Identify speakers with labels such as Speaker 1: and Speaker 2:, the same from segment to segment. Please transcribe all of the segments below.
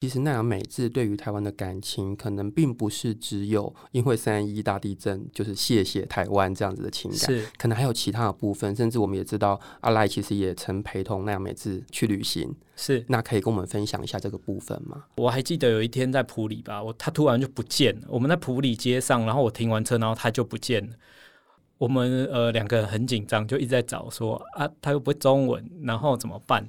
Speaker 1: 其实奈良美智对于台湾的感情，可能并不是只有因为三一大地震就是谢谢台湾这样子的情感，
Speaker 2: 是
Speaker 1: 可能还有其他的部分，甚至我们也知道阿赖其实也曾陪同奈良美智去旅行，
Speaker 2: 是
Speaker 1: 那可以跟我们分享一下这个部分吗？
Speaker 2: 我还记得有一天在普里吧，我他突然就不见了，我们在普里街上，然后我停完车，然后他就不见了，我们呃两个人很紧张，就一直在找说啊，他又不会中文，然后怎么办？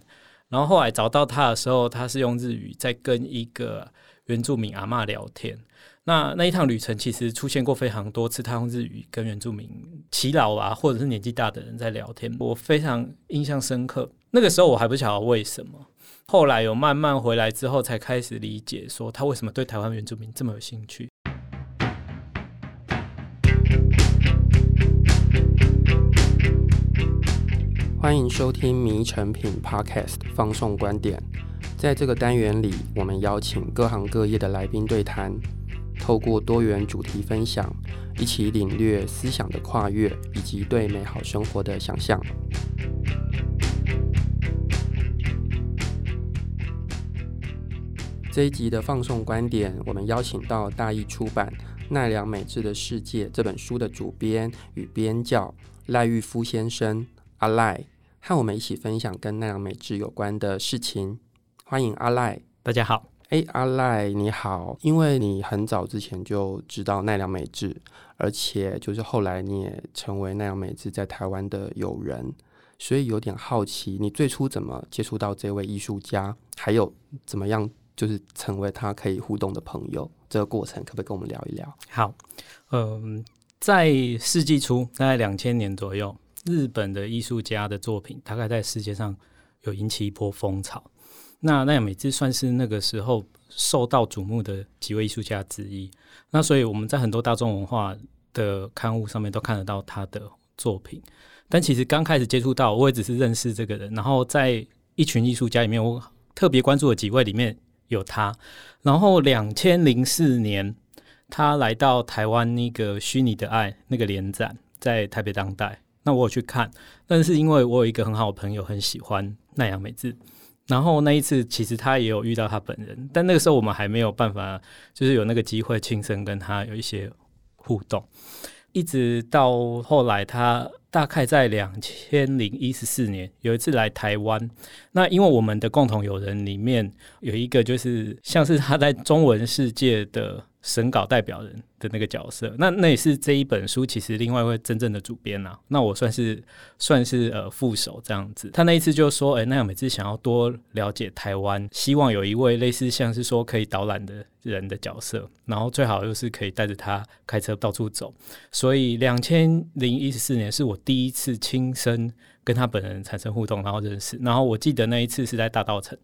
Speaker 2: 然后后来找到他的时候，他是用日语在跟一个原住民阿嬷聊天。那那一趟旅程其实出现过非常多次，他用日语跟原住民耆老啊，或者是年纪大的人在聊天，我非常印象深刻。那个时候我还不晓得为什么，后来有慢慢回来之后，才开始理解说他为什么对台湾原住民这么有兴趣。
Speaker 1: 欢迎收听《迷成品 Podcast》放送观点。在这个单元里，我们邀请各行各业的来宾对谈，透过多元主题分享，一起领略思想的跨越以及对美好生活的想象。这一集的放送观点，我们邀请到大义出版《奈良美智的世界》这本书的主编与编教赖玉夫先生。阿赖和我们一起分享跟奈良美智有关的事情，欢迎阿赖。
Speaker 2: 大家好，
Speaker 1: 哎，阿赖你好，因为你很早之前就知道奈良美智，而且就是后来你也成为奈良美智在台湾的友人，所以有点好奇，你最初怎么接触到这位艺术家，还有怎么样就是成为他可以互动的朋友，这个过程可不可以跟我们聊一聊？
Speaker 2: 好，嗯，在世纪初，大概两千年左右。日本的艺术家的作品大概在世界上有引起一波风潮。那奈美智算是那个时候受到瞩目的几位艺术家之一。那所以我们在很多大众文化的刊物上面都看得到他的作品。但其实刚开始接触到，我也只是认识这个人。然后在一群艺术家里面，我特别关注的几位里面有他。然后两千零四年，他来到台湾那个虚拟的爱那个联展，在台北当代。那我有去看，但是因为我有一个很好的朋友很喜欢奈良美智，然后那一次其实他也有遇到他本人，但那个时候我们还没有办法，就是有那个机会亲身跟他有一些互动，一直到后来他大概在两千零一十四年有一次来台湾，那因为我们的共同友人里面有一个就是像是他在中文世界的。审稿代表人的那个角色，那那也是这一本书其实另外一位真正的主编啊。那我算是算是呃副手这样子。他那一次就说，哎、欸，奈良美智想要多了解台湾，希望有一位类似像是说可以导览的人的角色，然后最好又是可以带着他开车到处走。所以两千零一十四年是我第一次亲身跟他本人产生互动，然后认识。然后我记得那一次是在大稻城。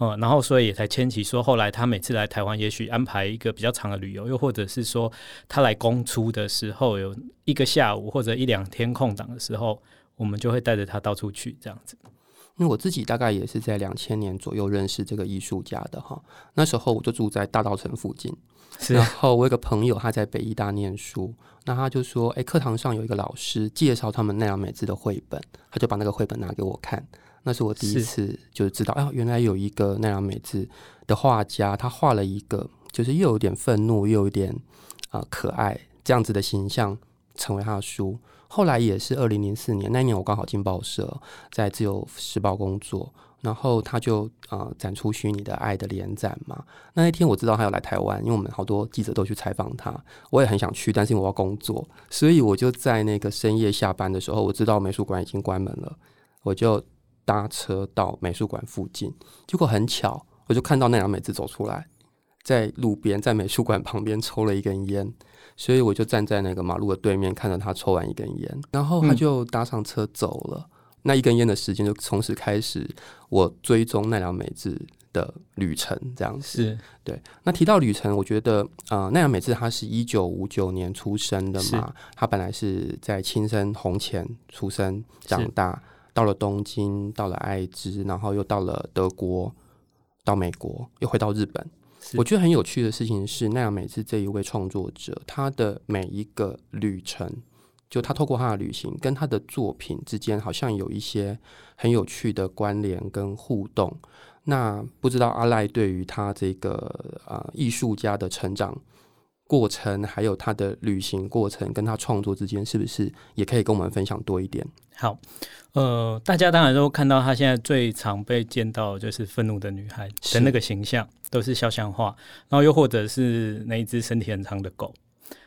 Speaker 2: 嗯，然后所以也才牵起说，后来他每次来台湾，也许安排一个比较长的旅游，又或者是说他来公出的时候，有一个下午或者一两天空档的时候，我们就会带着他到处去这样子。
Speaker 1: 因为我自己大概也是在两千年左右认识这个艺术家的哈，那时候我就住在大道城附近，
Speaker 2: 是
Speaker 1: 然后我有个朋友他在北艺大念书，那他就说，哎，课堂上有一个老师介绍他们奈良美智的绘本，他就把那个绘本拿给我看。那是我第一次就知道，哎，原来有一个奈良美智的画家，他画了一个就是又有点愤怒又有点啊、呃、可爱这样子的形象，成为他的书。后来也是二零零四年那一年，我刚好进报社，在自由时报工作，然后他就啊、呃、展出虚拟的爱的联展嘛。那一天我知道他要来台湾，因为我们好多记者都去采访他，我也很想去，但是我要工作，所以我就在那个深夜下班的时候，我知道美术馆已经关门了，我就。搭车到美术馆附近，结果很巧，我就看到奈良美智走出来，在路边，在美术馆旁边抽了一根烟，所以我就站在那个马路的对面，看着他抽完一根烟，然后他就搭上车走了。嗯、那一根烟的时间就从此开始，我追踪奈良美智的旅程，这样子
Speaker 2: 是
Speaker 1: 对。那提到旅程，我觉得啊、呃，奈良美智他是一九五九年出生的嘛，他本来是在青森红前出生长大。到了东京，到了爱知，然后又到了德国，到美国，又回到日本。我觉得很有趣的事情是，奈良美智这一位创作者，他的每一个旅程，就他透过他的旅行，跟他的作品之间，好像有一些很有趣的关联跟互动。那不知道阿赖对于他这个呃艺术家的成长过程，还有他的旅行过程，跟他创作之间，是不是也可以跟我们分享多一点？
Speaker 2: 好，呃，大家当然都看到他现在最常被见到的就是愤怒的女孩的那个形象，都是肖像画，然后又或者是那一只身体很长的狗。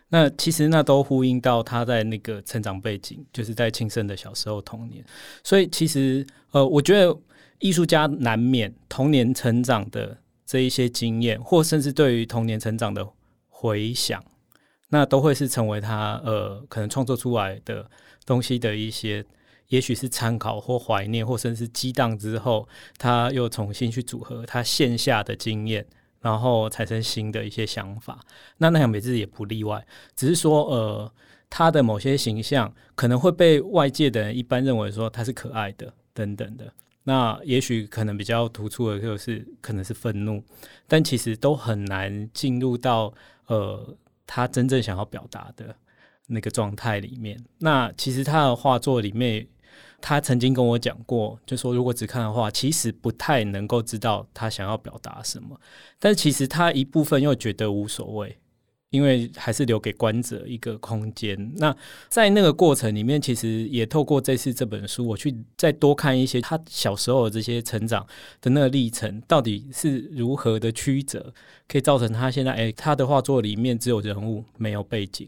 Speaker 2: 那其实那都呼应到他在那个成长背景，就是在轻生的小时候童年。所以其实呃，我觉得艺术家难免童年成长的这一些经验，或甚至对于童年成长的回想，那都会是成为他呃可能创作出来的东西的一些，也许是参考或怀念，或甚至是激荡之后，他又重新去组合他线下的经验。然后产生新的一些想法，那那样美智也不例外。只是说，呃，他的某些形象可能会被外界的人一般认为说他是可爱的等等的。那也许可能比较突出的就是可能是愤怒，但其实都很难进入到呃他真正想要表达的那个状态里面。那其实他的画作里面。他曾经跟我讲过，就说如果只看的话，其实不太能够知道他想要表达什么。但其实他一部分又觉得无所谓，因为还是留给观者一个空间。那在那个过程里面，其实也透过这次这本书，我去再多看一些他小时候的这些成长的那个历程，到底是如何的曲折，可以造成他现在诶，他的画作里面只有人物没有背景。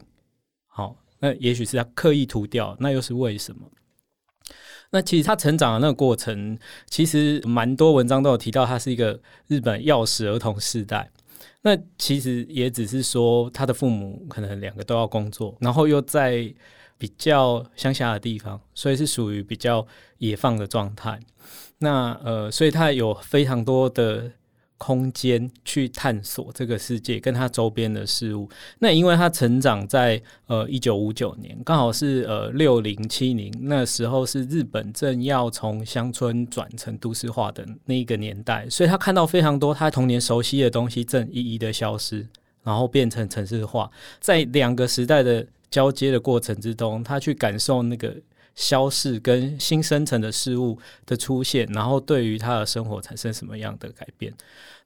Speaker 2: 好，那也许是他刻意涂掉，那又是为什么？那其实他成长的那个过程，其实蛮多文章都有提到，他是一个日本钥匙儿童世代。那其实也只是说，他的父母可能两个都要工作，然后又在比较乡下的地方，所以是属于比较野放的状态。那呃，所以他有非常多的。空间去探索这个世界跟他周边的事物。那因为他成长在呃一九五九年，刚好是呃六零七零那时候是日本正要从乡村转成都市化的那一个年代，所以他看到非常多他童年熟悉的东西正一一的消失，然后变成城市化。在两个时代的交接的过程之中，他去感受那个消逝跟新生成的事物的出现，然后对于他的生活产生什么样的改变。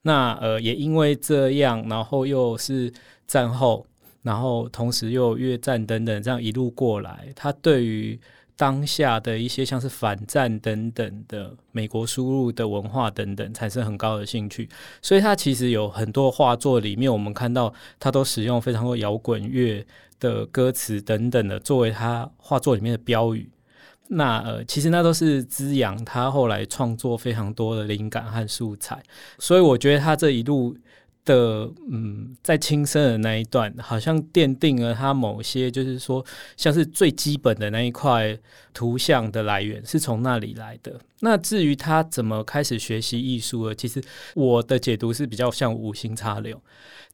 Speaker 2: 那呃，也因为这样，然后又是战后，然后同时又越战等等，这样一路过来，他对于当下的一些像是反战等等的美国输入的文化等等，产生很高的兴趣。所以他其实有很多画作里面，我们看到他都使用非常多摇滚乐的歌词等等的，作为他画作里面的标语。那呃，其实那都是滋养他后来创作非常多的灵感和素材，所以我觉得他这一路的嗯，在轻生的那一段，好像奠定了他某些就是说，像是最基本的那一块图像的来源是从那里来的。那至于他怎么开始学习艺术了，其实我的解读是比较像无心插柳。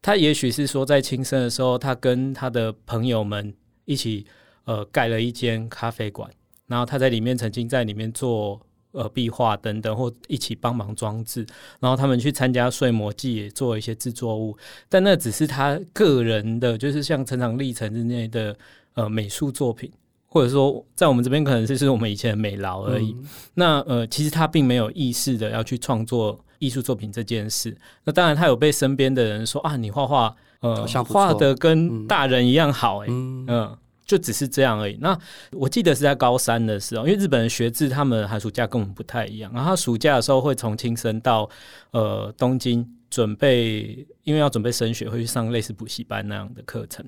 Speaker 2: 他也许是说，在轻生的时候，他跟他的朋友们一起呃盖了一间咖啡馆。然后他在里面曾经在里面做呃壁画等等，或一起帮忙装置。然后他们去参加睡魔祭，也做一些制作物。但那只是他个人的，就是像成长历程之内的呃美术作品，或者说在我们这边可能就是我们以前的美劳而已。嗯、那呃，其实他并没有意识的要去创作艺术作品这件事。那当然，他有被身边的人说啊，你画画呃画的跟大人一样好哎、欸，嗯。嗯就只是这样而已。那我记得是在高三的时候，因为日本人学制，他们寒暑假跟我们不太一样。然后他暑假的时候会从青森到呃东京准备，因为要准备升学，会去上类似补习班那样的课程。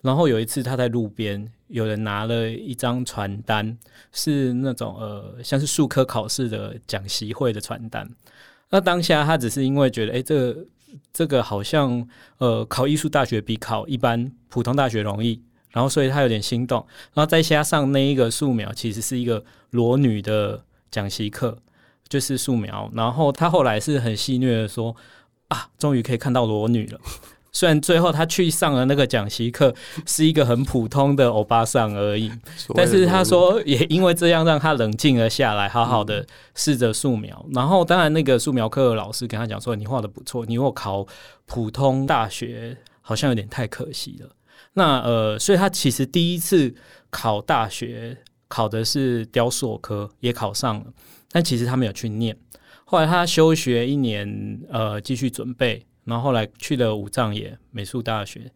Speaker 2: 然后有一次他在路边，有人拿了一张传单，是那种呃像是术科考试的讲习会的传单。那当下他只是因为觉得，哎，这个这个好像呃考艺术大学比考一般普通大学容易。然后，所以他有点心动，然后再加上那一个素描，其实是一个裸女的讲习课，就是素描。然后他后来是很戏谑的说：“啊，终于可以看到裸女了。”虽然最后他去上了那个讲习课，是一个很普通的欧巴桑而已，但是他说也因为这样让他冷静了下来，好好的试着素描。然后当然那个素描课的老师跟他讲说：“你画的不错，你如果考普通大学好像有点太可惜了。”那呃，所以他其实第一次考大学考的是雕塑科，也考上了，但其实他没有去念。后来他休学一年，呃，继续准备，然后后来去了武藏野美术大学。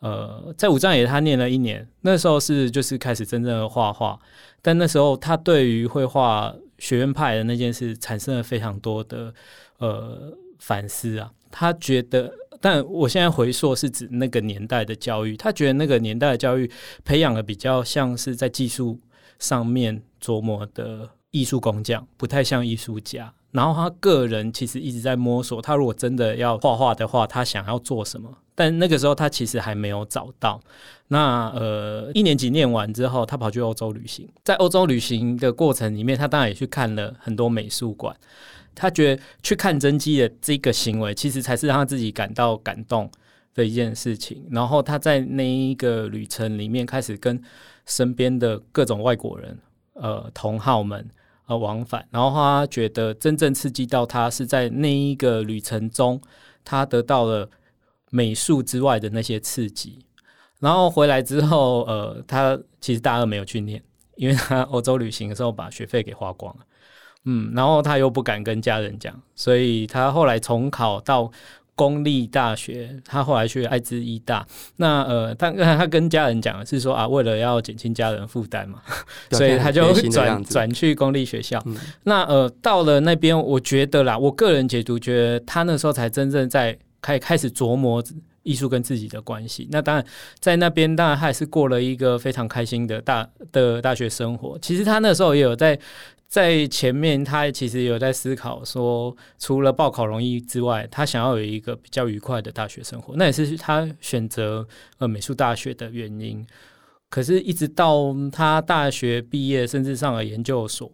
Speaker 2: 呃，在武藏野他念了一年，那时候是就是开始真正的画画，但那时候他对于绘画学院派的那件事产生了非常多的呃反思啊。他觉得，但我现在回溯是指那个年代的教育，他觉得那个年代的教育培养的比较像是在技术上面琢磨的艺术工匠，不太像艺术家。然后他个人其实一直在摸索，他如果真的要画画的话，他想要做什么？但那个时候他其实还没有找到。那呃，一年级念完之后，他跑去欧洲旅行，在欧洲旅行的过程里面，他当然也去看了很多美术馆。他觉得去看真迹的这个行为，其实才是让他自己感到感动的一件事情。然后他在那一个旅程里面，开始跟身边的各种外国人，呃，同好们。呃，往返，然后他觉得真正刺激到他是在那一个旅程中，他得到了美术之外的那些刺激。然后回来之后，呃，他其实大二没有去念，因为他欧洲旅行的时候把学费给花光了。嗯，然后他又不敢跟家人讲，所以他后来重考到。公立大学，他后来去爱知医大。那呃，他他跟家人讲的是说啊，为了要减轻家人负担嘛，所以他就转转去公立学校。嗯、那呃，到了那边，我觉得啦，我个人解读觉得他那时候才真正在开开始琢磨艺术跟自己的关系。那当然，在那边当然他也是过了一个非常开心的大的大学生活。其实他那时候也有在。在前面，他其实有在思考说，除了报考容易之外，他想要有一个比较愉快的大学生活，那也是他选择呃美术大学的原因。可是，一直到他大学毕业，甚至上了研究所，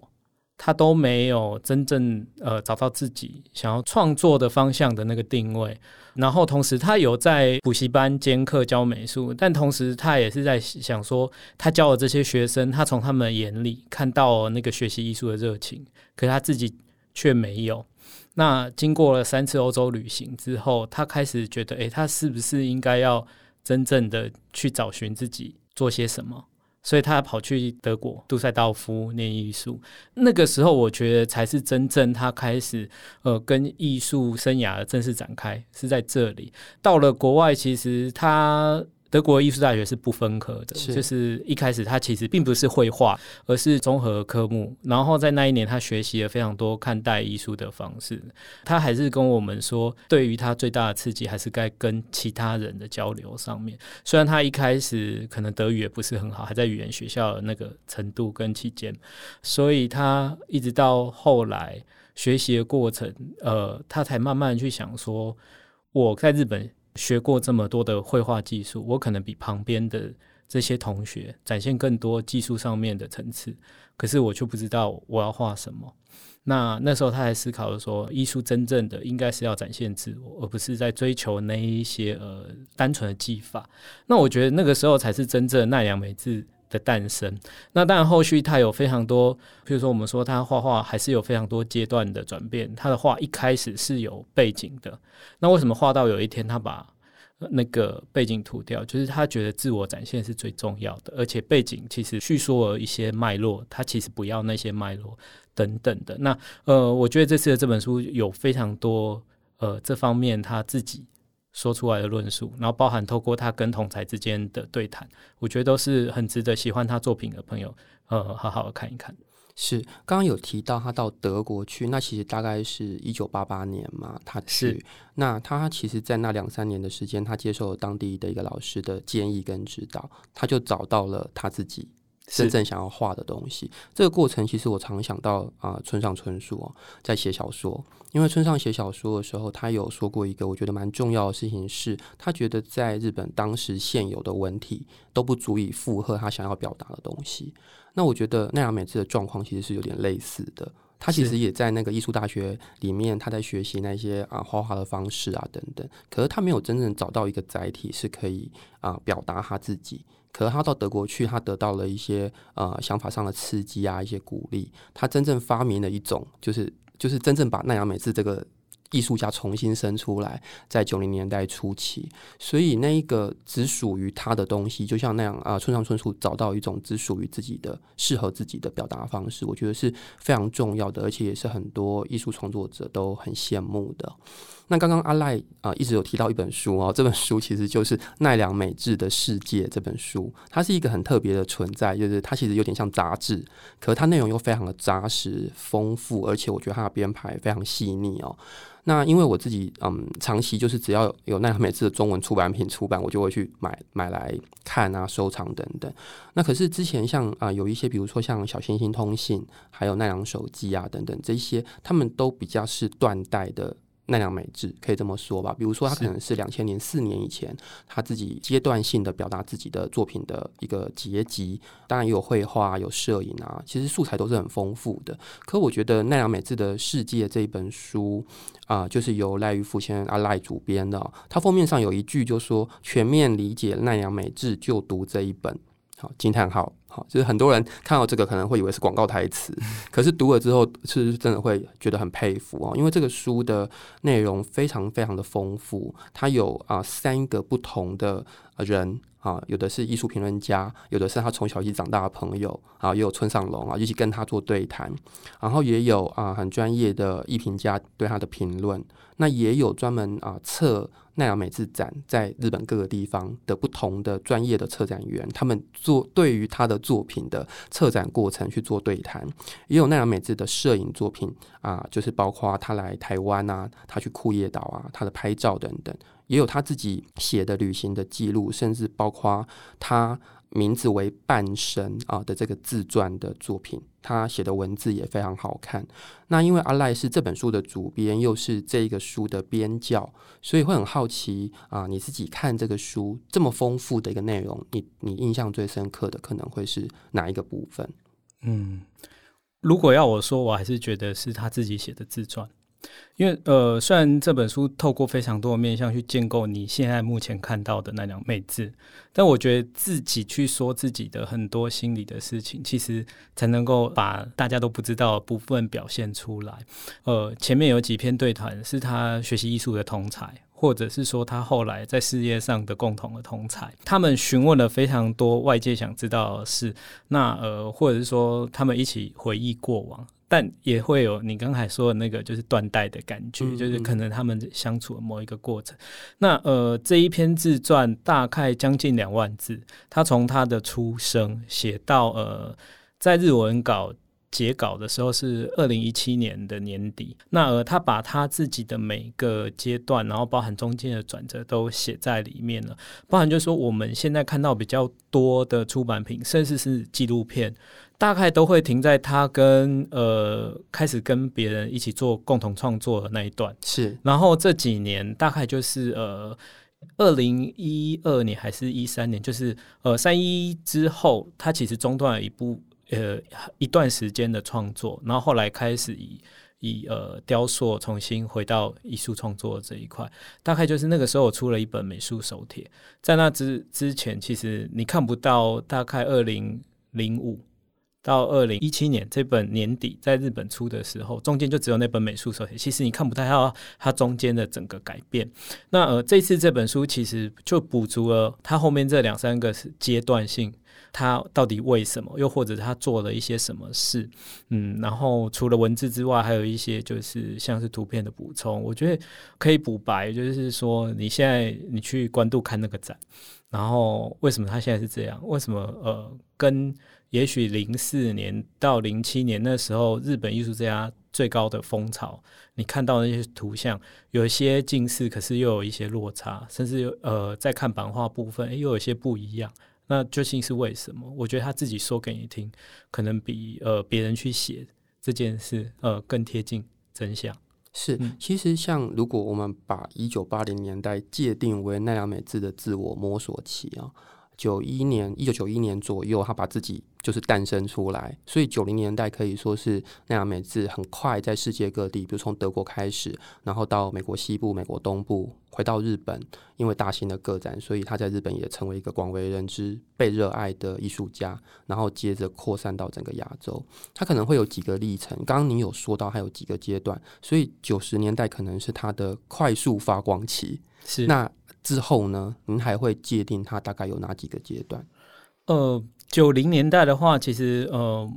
Speaker 2: 他都没有真正呃找到自己想要创作的方向的那个定位。然后同时，他有在补习班兼课教美术，但同时他也是在想说，他教的这些学生，他从他们眼里看到那个学习艺术的热情，可是他自己却没有。那经过了三次欧洲旅行之后，他开始觉得，诶，他是不是应该要真正的去找寻自己做些什么？所以他跑去德国杜塞道夫念艺术，那个时候我觉得才是真正他开始呃跟艺术生涯正式展开，是在这里。到了国外，其实他。德国艺术大学是不分科的，是就是一开始他其实并不是绘画，而是综合科目。然后在那一年，他学习了非常多看待艺术的方式。他还是跟我们说，对于他最大的刺激还是该跟其他人的交流上面。虽然他一开始可能德语也不是很好，还在语言学校的那个程度跟期间，所以他一直到后来学习的过程，呃，他才慢慢去想说，我在日本。学过这么多的绘画技术，我可能比旁边的这些同学展现更多技术上面的层次，可是我却不知道我要画什么。那那时候他还思考说，艺术真正的应该是要展现自我，而不是在追求那一些呃单纯的技法。那我觉得那个时候才是真正奈良美智的诞生，那当然后续他有非常多，比如说我们说他画画还是有非常多阶段的转变。他的画一开始是有背景的，那为什么画到有一天他把那个背景涂掉？就是他觉得自我展现是最重要的，而且背景其实叙说了一些脉络，他其实不要那些脉络等等的。那呃，我觉得这次的这本书有非常多呃这方面他自己。说出来的论述，然后包含透过他跟同才之间的对谈，我觉得都是很值得喜欢他作品的朋友，呃，好好的看一看。
Speaker 1: 是，刚刚有提到他到德国去，那其实大概是一九八八年嘛，他去。是那他其实，在那两三年的时间，他接受了当地的一个老师的建议跟指导，他就找到了他自己。真正想要画的东西，这个过程其实我常想到啊、呃，村上春树哦，在写小说。因为村上写小说的时候，他有说过一个我觉得蛮重要的事情是，是他觉得在日本当时现有的文体都不足以负荷他想要表达的东西。那我觉得奈良美智的状况其实是有点类似的，他其实也在那个艺术大学里面，他在学习那些啊画画的方式啊等等，可是他没有真正找到一个载体是可以啊表达他自己。可是他到德国去，他得到了一些呃想法上的刺激啊，一些鼓励。他真正发明了一种，就是就是真正把奈良美智这个艺术家重新生出来，在九零年代初期，所以那一个只属于他的东西，就像那样啊，村上春树找到一种只属于自己的、适合自己的表达方式，我觉得是非常重要的，而且也是很多艺术创作者都很羡慕的。那刚刚阿赖啊一直有提到一本书哦，这本书其实就是奈良美智的世界这本书，它是一个很特别的存在，就是它其实有点像杂志，可是它内容又非常的扎实丰富，而且我觉得它的编排非常细腻哦。那因为我自己嗯，长期就是只要有奈良美智的中文出版品出版，我就会去买买来看啊、收藏等等。那可是之前像啊、有一些，比如说像小星星通信，还有奈良手机啊等等这些，他们都比较是断代的。奈良美智可以这么说吧，比如说他可能是两千年四年以前他自己阶段性的表达自己的作品的一个结集，当然也有绘画、有摄影啊，其实素材都是很丰富的。可我觉得奈良美智的世界这一本书啊、呃，就是由赖玉富先生阿赖主编的，他封面上有一句就说：“全面理解奈良美智，就读这一本。”好，惊叹号！好，就是很多人看到这个可能会以为是广告台词，可是读了之后是真的会觉得很佩服哦，因为这个书的内容非常非常的丰富，它有啊三个不同的人啊，有的是艺术评论家，有的是他从小一起长大的朋友啊，也有村上龙啊一起跟他做对谈，然后也有啊很专业的艺评家对他的评论，那也有专门啊测。奈良美智展在日本各个地方的不同的专业的策展员，他们做对于他的作品的策展过程去做对谈，也有奈良美智的摄影作品啊，就是包括他来台湾啊，他去库页岛啊，他的拍照等等，也有他自己写的旅行的记录，甚至包括他。名字为半生啊的这个自传的作品，他写的文字也非常好看。那因为阿赖是这本书的主编，又是这个书的编教，所以会很好奇啊，你自己看这个书这么丰富的一个内容，你你印象最深刻的可能会是哪一个部分？
Speaker 2: 嗯，如果要我说，我还是觉得是他自己写的自传。因为呃，虽然这本书透过非常多的面向去建构你现在目前看到的那两妹字，但我觉得自己去说自己的很多心里的事情，其实才能够把大家都不知道的部分表现出来。呃，前面有几篇对谈是他学习艺术的同才，或者是说他后来在事业上的共同的同才，他们询问了非常多外界想知道的事，那呃，或者是说他们一起回忆过往。但也会有你刚才说的那个，就是断代的感觉，嗯嗯，就是可能他们相处的某一个过程。那呃，这一篇自传大概将近两万字，他从他的出生写到呃，在日文稿截稿的时候是二零一七年的年底。那呃，他把他自己的每个阶段，然后包含中间的转折都写在里面了，包含就是说我们现在看到比较多的出版品，甚至是纪录片。大概都会停在他跟呃开始跟别人一起做共同创作的那一段，
Speaker 1: 是。然
Speaker 2: 后这几年大概就是呃二零一二年还是一三年，就是呃三一之后，他其实中断了一部呃一段时间的创作，然后后来开始以以呃雕塑重新回到艺术创作这一块，大概就是那个时候我出了一本美术手帖，在那之之前，其实你看不到大概二零零五。到二零一七年这本年底在日本出的时候，中间就只有那本美术手写，其实你看不太到它中间的整个改变。那呃，这次这本书其实就补足了它后面这两三个阶段性，它到底为什么，又或者他做了一些什么事，嗯，然后除了文字之外，还有一些就是像是图片的补充，我觉得可以补白，就是说你现在你去关渡看那个展，然后为什么他现在是这样？为什么呃跟也许零四年到零七年那时候，日本艺术家最高的风潮，你看到那些图像，有一些近似，可是又有一些落差，甚至呃，在看版画部分，又有一些不一样。那究竟是为什么？我觉得他自己说给你听，可能比呃别人去写这件事呃更贴近真相。
Speaker 1: 是，嗯、其实像如果我们把一九八零年代界定为奈良美智的自我摸索期啊。九一年，一九九一年左右，他把自己就是诞生出来。所以九零年代可以说是奈良美智很快在世界各地，比如从德国开始，然后到美国西部、美国东部，回到日本，因为大型的个展，所以他在日本也成为一个广为人知、被热爱的艺术家。然后接着扩散到整个亚洲，他可能会有几个历程。刚刚你有说到，还有几个阶段，所以九十年代可能是他的快速发光期。
Speaker 2: 是
Speaker 1: 那。之后呢？您还会界定它大概有哪几个阶段？
Speaker 2: 呃，九零年代的话，其实呃，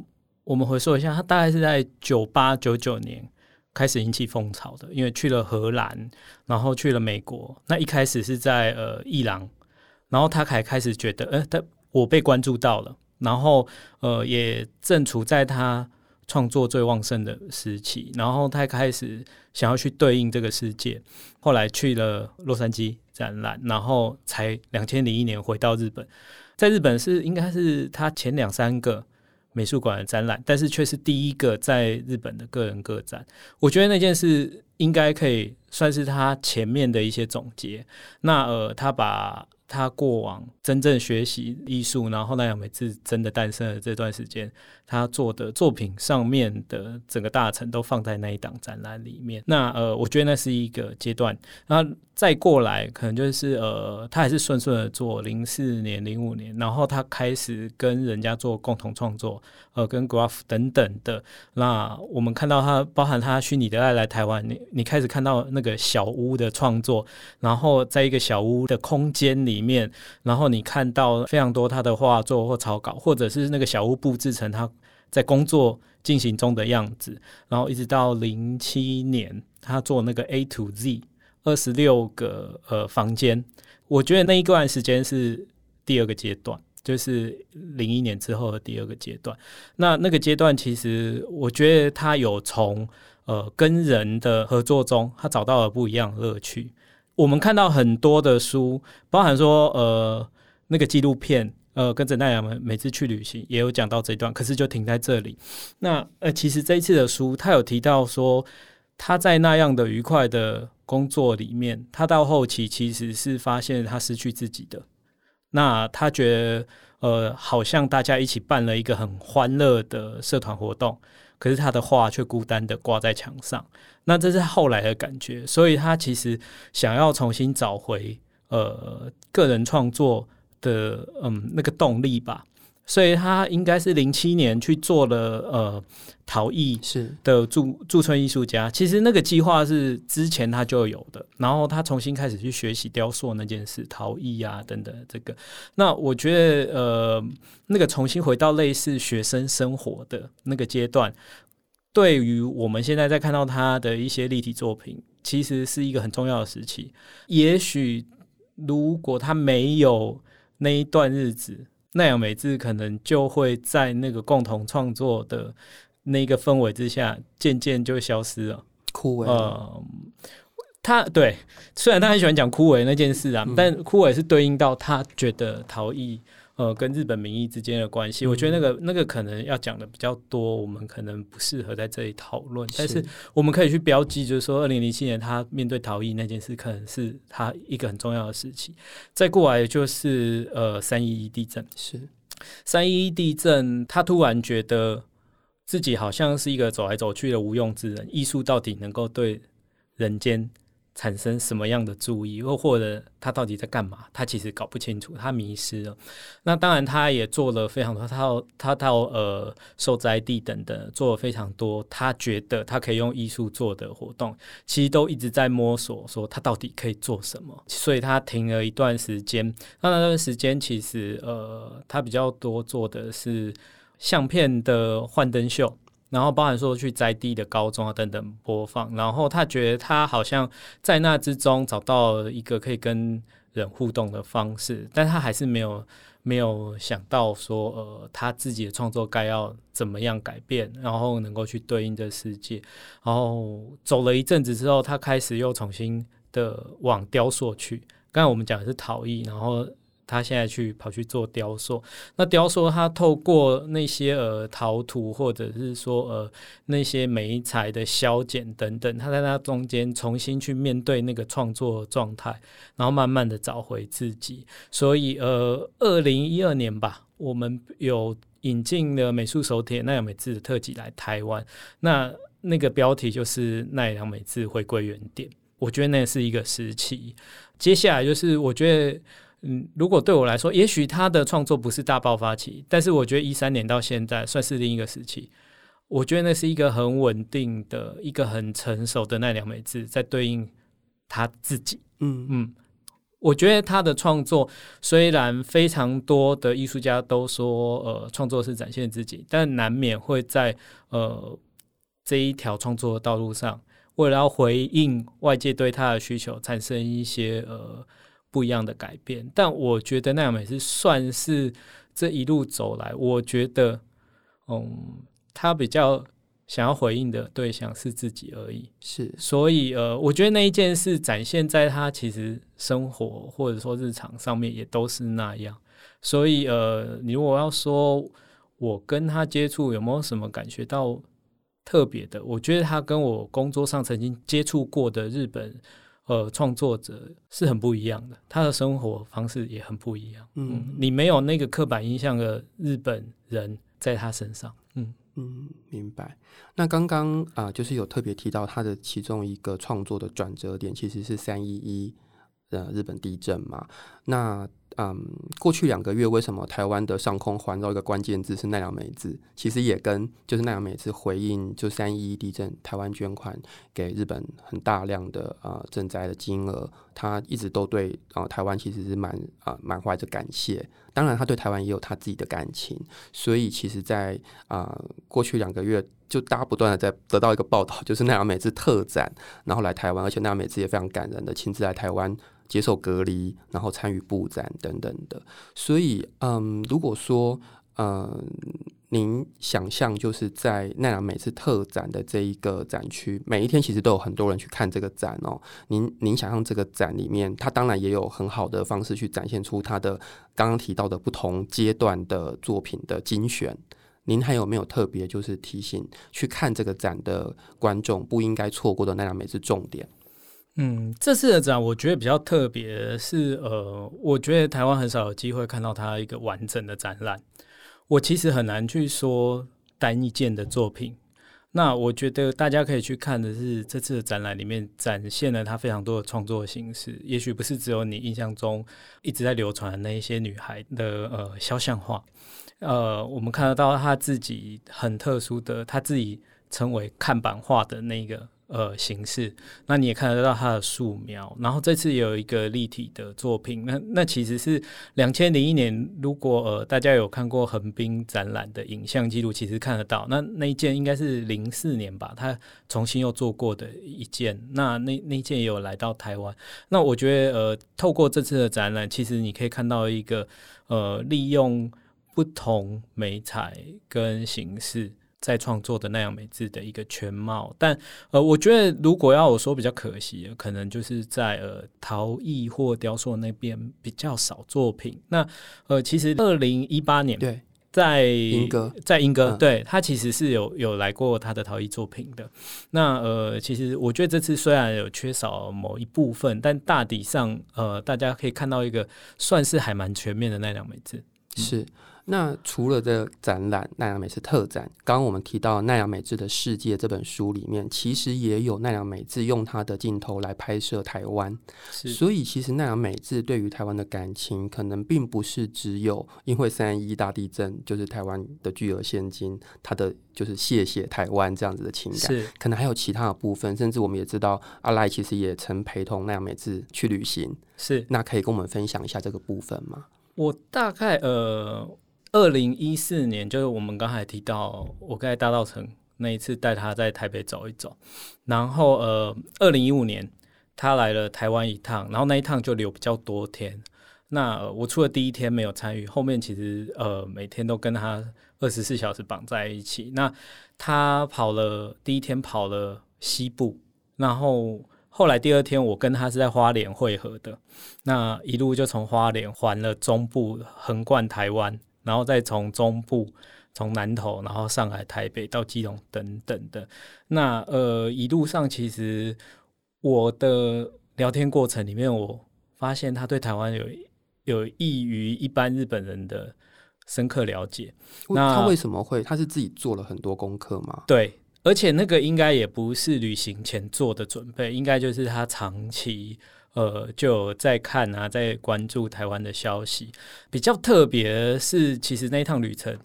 Speaker 2: 我们回溯一下，它大概是在九八九九年开始引起风潮的，因为去了荷兰，然后去了美国。那一开始是在呃伊朗，然后他还开始觉得，呃，他我被关注到了，然后呃，也正处在他。创作最旺盛的时期，然后他开始想要去对应这个世界，后来去了洛杉矶展览，然后才两千零一年回到日本，在日本是应该是他前两三个美术馆的展览，但是却是第一个在日本的个人个展。我觉得那件事应该可以算是他前面的一些总结。那呃，他把。他过往真正学习艺术，然后奈良美智真的诞生的这段时间，他做的作品上面的整个大成都放在那一档展览里面。那呃，我觉得那是一个阶段。那再过来，可能就是呃，他还是顺顺的做零四年、零五年，然后他开始跟人家做共同创作，呃，跟 Graph 等等的。那我们看到他，包含他虚拟的爱来台湾，你你开始看到那个小屋的创作，然后在一个小屋的空间里。面，然后你看到非常多他的画作或草稿，或者是那个小屋布置成他在工作进行中的样子，然后一直到零七年，他做那个 A to Z 二十六个呃房间，我觉得那一段时间是第二个阶段，就是零一年之后的第二个阶段。那那个阶段其实我觉得他有从呃跟人的合作中，他找到了不一样的乐趣。我们看到很多的书，包含说呃那个纪录片，呃跟着奈良美智去旅行，也有讲到这段，可是就停在这里。那呃其实这一次的书，他有提到说他在那样的愉快的工作里面，他到后期其实是发现他失去自己的。那他觉得呃好像大家一起办了一个很欢乐的社团活动。可是他的画却孤单的挂在墙上，那这是后来的感觉，所以他其实想要重新找回呃个人创作的嗯那个动力吧。所以他应该是零七年去做了呃陶艺是的驻驻村艺术家，其实那个计划是之前他就有的，然后他重新开始去学习雕塑那件事，陶艺啊等等这个。那我觉得呃那个重新回到类似学生生活的那个阶段，对于我们现在在看到他的一些立体作品，其实是一个很重要的时期。也许如果他没有那一段日子。奈良美智可能就会在那个共同创作的那个氛围之下，渐渐就消失了，
Speaker 1: 枯萎。
Speaker 2: 呃，他对，虽然他很喜欢讲枯萎那件事啊，嗯、但枯萎是对应到他觉得陶艺。呃，跟日本民意之间的关系，嗯、我觉得那个那个可能要讲的比较多，我们可能不适合在这里讨论。是，但是我们可以去标记，就是说，二零零七年他面对逃逸那件事，可能是他一个很重要的事情。再过来就是呃，三一一地震，
Speaker 1: 是
Speaker 2: 三一一地震，他突然觉得自己好像是一个走来走去的无用之人，艺术到底能够对人间产生什么样的注意，又或者他到底在干嘛？他其实搞不清楚，他迷失了。那当然，他也做了非常多，他到他到呃受灾地等等，做了非常多。他觉得他可以用艺术做的活动，其实都一直在摸索，说他到底可以做什么。所以他停了一段时间。那那段时间其实呃，他比较多做的是相片的幻灯秀。然后包含说去在地的高中啊等等播放，然后他觉得他好像在那之中找到一个可以跟人互动的方式，但他还是没有没有想到说呃他自己的创作该要怎么样改变，然后能够去对应这世界。然后走了一阵子之后，他开始又重新的往雕塑去。刚才我们讲的是陶艺，然后。他现在去跑去做雕塑。那雕塑他透过那些呃陶土，或者是说呃那些媒材的削减等等，他在那中间重新去面对那个创作状态，然后慢慢的找回自己。所以呃，二零一二年吧，我们有引进了美术手帖奈良美智的特辑来台湾。那那个标题就是奈良美智回归原点。我觉得那是一个时期。接下来就是，我觉得，嗯，如果对我来说，也许他的创作不是大爆发期，但是我觉得一三年到现在算是另一个时期。我觉得那是一个很稳定的一个很成熟的奈良美智，在对应他自己。嗯嗯，我觉得他的创作虽然非常多的艺术家都说，呃，创作是展现自己，但难免会在呃这一条创作的道路上。为了要回应外界对他的需求，产生一些呃不一样的改变，但我觉得那样也是算是这一路走来，我觉得，嗯，他比较想要回应的对象是自己而已。
Speaker 1: 是，
Speaker 2: 所以呃，我觉得那一件事展现在他其实生活或者说日常上面也都是那样。所以呃，你如果要说我跟他接触有没有什么感觉到？特别的，我觉得他跟我工作上曾经接触过的日本呃创作者是很不一样的，他的生活方式也很不一样。嗯，嗯，你没有那个刻板印象的日本人在他身上。嗯
Speaker 1: 嗯，明白。那刚刚啊，就是有特别提到他的其中一个创作的转折点，其实是三一一呃日本地震嘛。那嗯，过去两个月为什么台湾的上空环绕一个关键字是奈良美智？其实也跟就是奈良美智回应就三一地震，台湾捐款给日本很大量的呃赈灾的金额，他一直都对啊、台湾其实是蛮啊满怀着感谢。当然，他对台湾也有他自己的感情。所以，其实在，啊过去两个月，就大家不断的在得到一个报道，就是奈良美智特展，然后来台湾，而且奈良美智也非常感人的亲自来台湾。接受隔离，然后参与布展等等的，所以，嗯，如果说，嗯，您想象就是在奈良美智特展的这一个展区，每一天其实都有很多人去看这个展哦。您，您想象这个展里面，它当然也有很好的方式去展现出它的刚刚提到的不同阶段的作品的精选。您还有没有特别就是提醒去看这个展的观众不应该错过的奈良美智重点？
Speaker 2: 嗯，这次的展我觉得比较特别，是呃，我觉得台湾很少有机会看到它一个完整的展览。我其实很难去说单一件的作品。那我觉得大家可以去看的是这次的展览里面展现了他非常多的创作形式，也许不是只有你印象中一直在流传的那一些女孩的呃肖像画。呃，我们看得到他自己很特殊的，他自己称为看板画的那个。呃，形式，那你也看得到他的素描，然后这次也有一个立体的作品，那那其实是两千零一年，如果呃大家有看过横滨展览的影像记录，其实看得到，那那一件应该是零四年吧，他重新又做过的一件，那那那件也有来到台湾，那我觉得呃，透过这次的展览，其实你可以看到一个呃，利用不同媒材跟形式。在创作的那样美智的一个全貌，但呃，我觉得如果要我说比较可惜的，可能就是在呃陶艺或雕塑那边比较少作品。那呃，其实二零一八年
Speaker 1: 对，
Speaker 2: 在
Speaker 1: 英哥，
Speaker 2: 在莺歌，对，他其实是有有来过他的陶艺作品的。那呃，其实我觉得这次虽然有缺少某一部分，但大体上呃，大家可以看到一个算是还蛮全面的奈良美智，
Speaker 1: 嗯、是。那除了这展览奈良美智特展，刚刚我们提到《奈良美智的世界》这本书里面，其实也有奈良美智用他的镜头来拍摄台湾。所以其实奈良美智对于台湾的感情，可能并不是只有因为三一大地震就是台湾的巨额现金，他的就是谢谢台湾这样子的情感，可能还有其他的部分。甚至我们也知道阿赖其实也曾陪同奈良美智去旅行。
Speaker 2: 是，
Speaker 1: 那可以跟我们分享一下这个部分吗？
Speaker 2: 我大概呃。二零一四年，就是我们刚才提到，我在大稻城那一次带他在台北走一走，然后呃，二零一五年他来了台湾一趟，然后那一趟就留比较多天。那、我除了第一天没有参与，后面其实呃每天都跟他二十四小时绑在一起。那他跑了第一天跑了西部，然后后来第二天我跟他是在花莲会合的，那一路就从花莲环了中部，横贯台湾，然后再从中部从南投，然后上海、台北到基隆等等的。那呃一路上其实我的聊天过程里面，我发现他对台湾有有异于一般日本人的深刻了解。那
Speaker 1: 他为什么会？他是自己做了很多功课吗？
Speaker 2: 对。而且那个应该也不是旅行前做的准备，应该就是他长期呃就在看啊，在关注台湾的消息。比较特别是，其实那一趟旅程，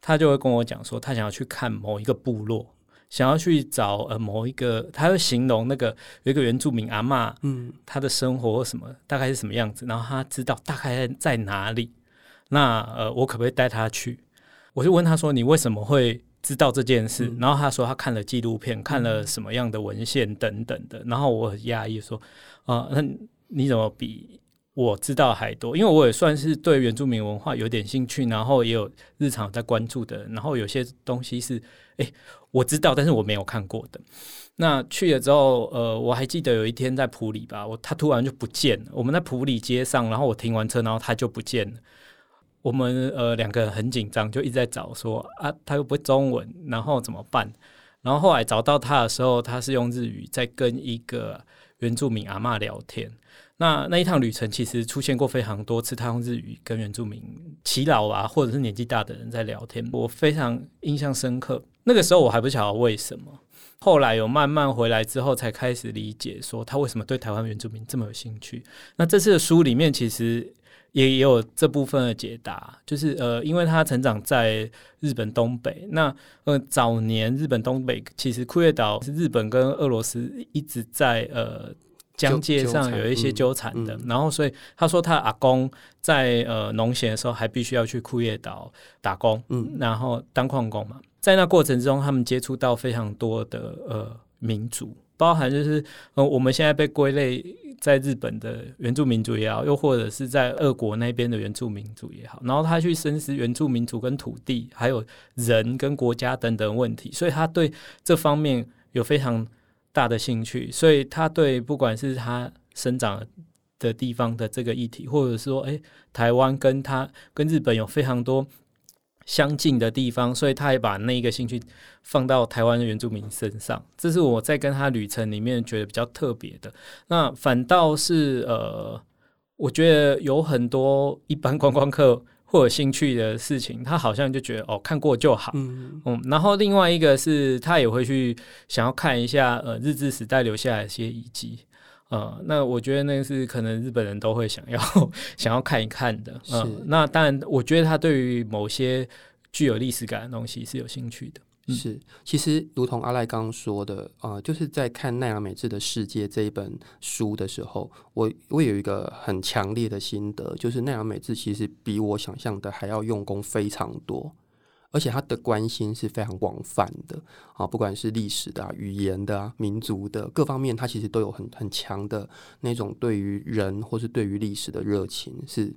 Speaker 2: 他就会跟我讲说，他想要去看某一个部落，想要去找呃某一个，他会形容那个有一个原住民阿嬷，嗯，他的生活什么大概是什么样子，然后他知道大概在哪里。那呃，我可不可以带他去？我就问他说：“你为什么会？”知道这件事，然后他说他看了纪录片，看了什么样的文献等等的，然后我很压抑说，啊，那你怎么比我知道还多？因为我也算是对原住民文化有点兴趣，然后也有日常在关注的，然后有些东西是，哎，我知道，但是我没有看过的。那去了之后，呃，我还记得有一天在普里吧，我他突然就不见了，我们在普里街上，然后我停完车，然后他就不见了。我们呃两个人很紧张，就一直在找说啊，他又不会中文，然后怎么办？然后后来找到他的时候，他是用日语在跟一个原住民阿嬷聊天。那 那一趟旅程其实出现过非常多次，他用日语跟原住民耆老啊，或者是年纪大的人在聊天，我非常印象深刻。那个时候我还不晓得为什么，后来有慢慢回来之后，才开始理解说他为什么对台湾原住民这么有兴趣。那这次的书里面其实。也也有这部分的解答，就是呃，因为他成长在日本东北，那呃早年日本东北其实库页岛是日本跟俄罗斯一直在呃疆界上有一些纠缠的，嗯。嗯、然后所以他说他阿公在呃农闲的时候还必须要去库页岛打工，嗯，然后当矿工嘛，在那过程中，他们接触到非常多的呃民族，包含就是呃我们现在被归类。在日本的原住民族也好，又或者是在俄国那边的原住民族也好，然后他去深思原住民族跟土地，还有人跟国家等等问题，所以他对这方面有非常大的兴趣。所以他对不管是他生长的地方的这个议题，或者说，诶，台湾跟他跟日本有非常多。相近的地方，所以他也把那一个兴趣放到台湾的原住民身上，这是我在跟他旅程里面觉得比较特别的。那反倒是呃，我觉得有很多一般观光客会有兴趣的事情，他好像就觉得哦，看过就好，嗯，嗯，然后另外一个是他也会去想要看一下呃日治时代留下来的一些遗迹。呃，那我觉得那个是可能日本人都会想要 想要看一看的。是那当然，我觉得他对于某些具有历史感的东西是有兴趣的。
Speaker 1: 嗯、是，其实如同阿赖刚刚说的，呃，就是在看奈良美智的世界这一本书的时候，我我有一个很强烈的心得，就是奈良美智其实比我想象的还要用功非常多。而且他的关心是非常广泛的啊，不管是历史的、啊、语言的、啊、民族的各方面，他其实都有很很强的那种对于人或是对于历史的热情，是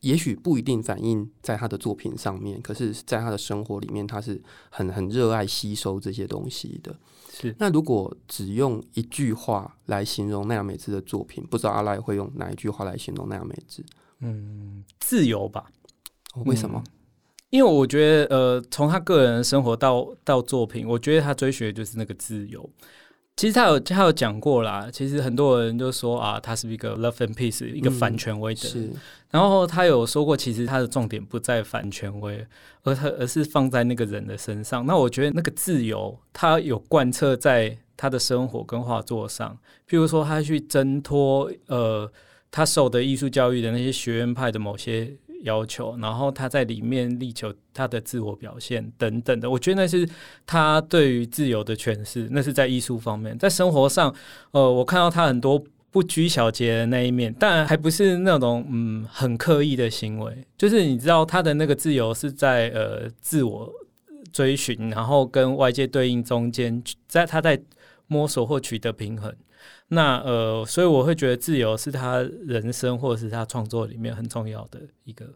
Speaker 1: 也许不一定反映在他的作品上面，可是在他的生活里面，他是很很热爱吸收这些东西的。是，那如果只用一句话来形容奈良美智的作品，不知道阿赖会用哪一句话来形容奈良美智？
Speaker 2: 嗯，自由吧？
Speaker 1: 哦，为什么？嗯
Speaker 2: 因为我觉得，呃，从他个人的生活到到作品，我觉得他追寻的就是那个自由。其实他有他有讲过啦，其实很多人就说啊，他是一个 love and peace，一个反权威的人。嗯、是。然后他有说过，其实他的重点不在反权威，而他而是放在那个人的身上。那我觉得那个自由，他有贯彻在他的生活跟画作上。譬如说，他去挣脱呃，他受的艺术教育的那些学院派的某些。要求，然后他在里面力求他的自我表现等等的，我觉得那是他对于自由的诠释。那是在艺术方面，在生活上，呃，我看到他很多不拘小节的那一面，但还不是那种嗯很刻意的行为。就是你知道他的那个自由是在呃自我追寻，然后跟外界对应中间，在他在摸索或取得平衡。那呃，所以我会觉得自由是他人生或者是他创作里面很重要的一个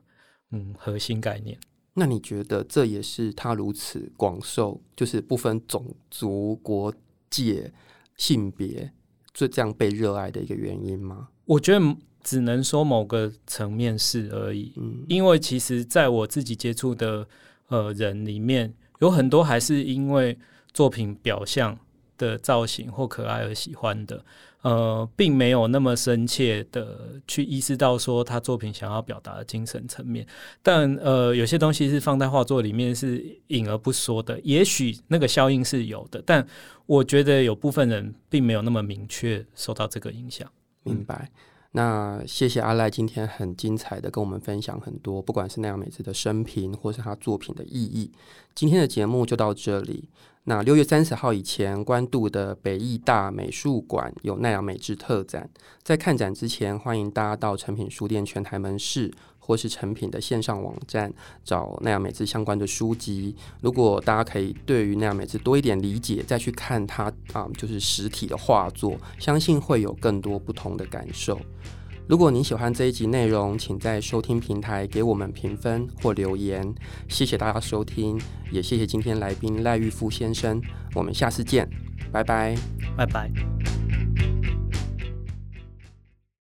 Speaker 2: 嗯核心概念。
Speaker 1: 那你觉得这也是他如此广受，就是不分种族、国界、性别就这样被热爱的一个原因吗？
Speaker 2: 我觉得只能说某个层面是而已。嗯，因为其实在我自己接触的呃人里面，有很多还是因为作品表象的造型或可爱而喜欢的。呃，并没有那么深切的去意识到说他作品想要表达的精神层面，但呃，有些东西是放在画作里面是隐而不说的，也许那个效应是有的，但我觉得有部分人并没有那么明确受到这个影响。
Speaker 1: 明白。那谢谢阿赖今天很精彩的跟我们分享很多，不管是奈良美智的生平，或是他作品的意义。今天的节目就到这里。那六月三十号以前关渡的北艺大美术馆有奈良美智特展，在看展之前，欢迎大家到诚品书店全台门市或是诚品的线上网站找奈良美智相关的书籍。如果大家可以对于奈良美智多一点理解，再去看他啊、就是实体的画作，相信会有更多不同的感受。如果您喜欢这一集内容，请在收听平台给我们评分或留言。谢谢大家收听，也谢谢今天来宾赖玉夫先生。我们下次见，拜拜，
Speaker 2: 拜拜。